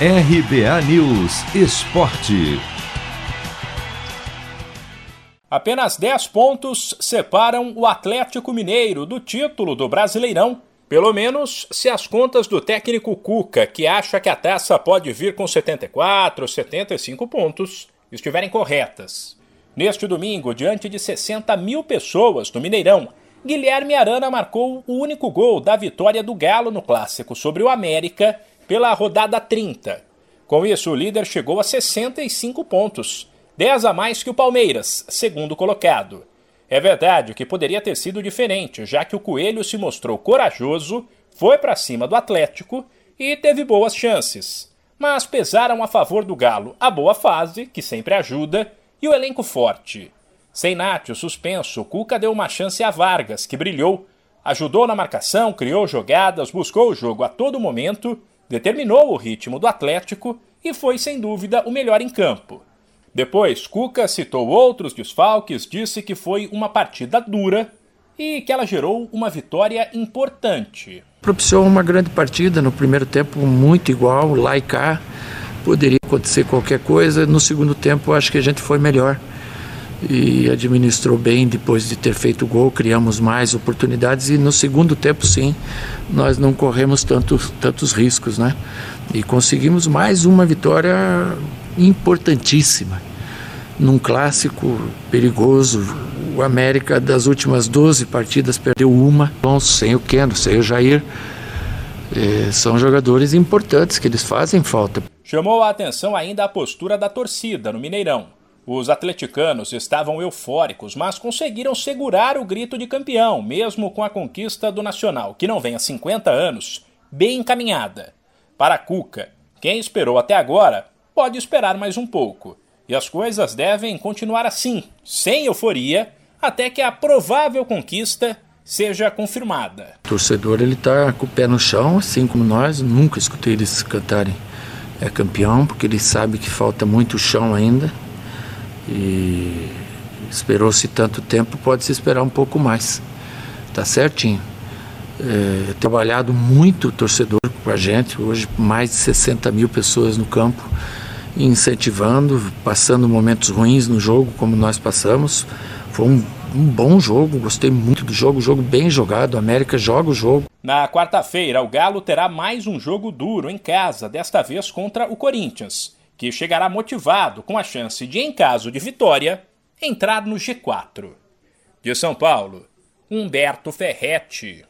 RBA News Esporte. Apenas 10 pontos separam o Atlético Mineiro do título do Brasileirão. Pelo menos se as contas do técnico Cuca, que acha que a taça pode vir com 74 ou 75 pontos, estiverem corretas. Neste domingo, diante de 60 mil pessoas no Mineirão, Guilherme Arana marcou o único gol da vitória do Galo no clássico sobre o América pela rodada 30. Com isso, o líder chegou a 65 pontos, 10 a mais que o Palmeiras, segundo colocado. É verdade que poderia ter sido diferente, já que o Coelho se mostrou corajoso, foi para cima do Atlético e teve boas chances. Mas pesaram a favor do Galo a boa fase, que sempre ajuda, e o elenco forte. Sem Nátio suspenso, Cuca deu uma chance a Vargas, que brilhou, ajudou na marcação, criou jogadas, buscou o jogo a todo momento determinou o ritmo do Atlético e foi sem dúvida o melhor em campo. Depois, Cuca citou outros desfalques, disse que foi uma partida dura e que ela gerou uma vitória importante. Propiciou uma grande partida no primeiro tempo, muito igual, lá e cá. Poderia acontecer qualquer coisa. No segundo tempo, acho que a gente foi melhor e administrou bem depois de ter feito o gol, criamos mais oportunidades e no segundo tempo sim, nós não corremos tanto, tantos riscos, né? E conseguimos mais uma vitória importantíssima num clássico perigoso. O América das últimas 12 partidas perdeu uma, sem o Keno, sem o Jair. É, são jogadores importantes que eles fazem falta. Chamou a atenção ainda a postura da torcida no Mineirão. Os atleticanos estavam eufóricos, mas conseguiram segurar o grito de campeão, mesmo com a conquista do Nacional, que não vem há 50 anos, bem encaminhada. Para Cuca, quem esperou até agora pode esperar mais um pouco. E as coisas devem continuar assim, sem euforia, até que a provável conquista seja confirmada. O torcedor ele tá com o pé no chão, assim como nós, nunca escutei eles cantarem é campeão, porque ele sabe que falta muito chão ainda e esperou-se tanto tempo, pode se esperar um pouco mais. Tá certinho. É, trabalhado muito o torcedor com a gente, hoje mais de 60 mil pessoas no campo, incentivando, passando momentos ruins no jogo, como nós passamos. Foi um, um bom jogo, gostei muito do jogo, jogo bem jogado. A América joga o jogo. Na quarta-feira, o Galo terá mais um jogo duro em casa, desta vez contra o Corinthians que chegará motivado com a chance de, em caso de vitória, entrar no G4. De São Paulo, Humberto Ferretti.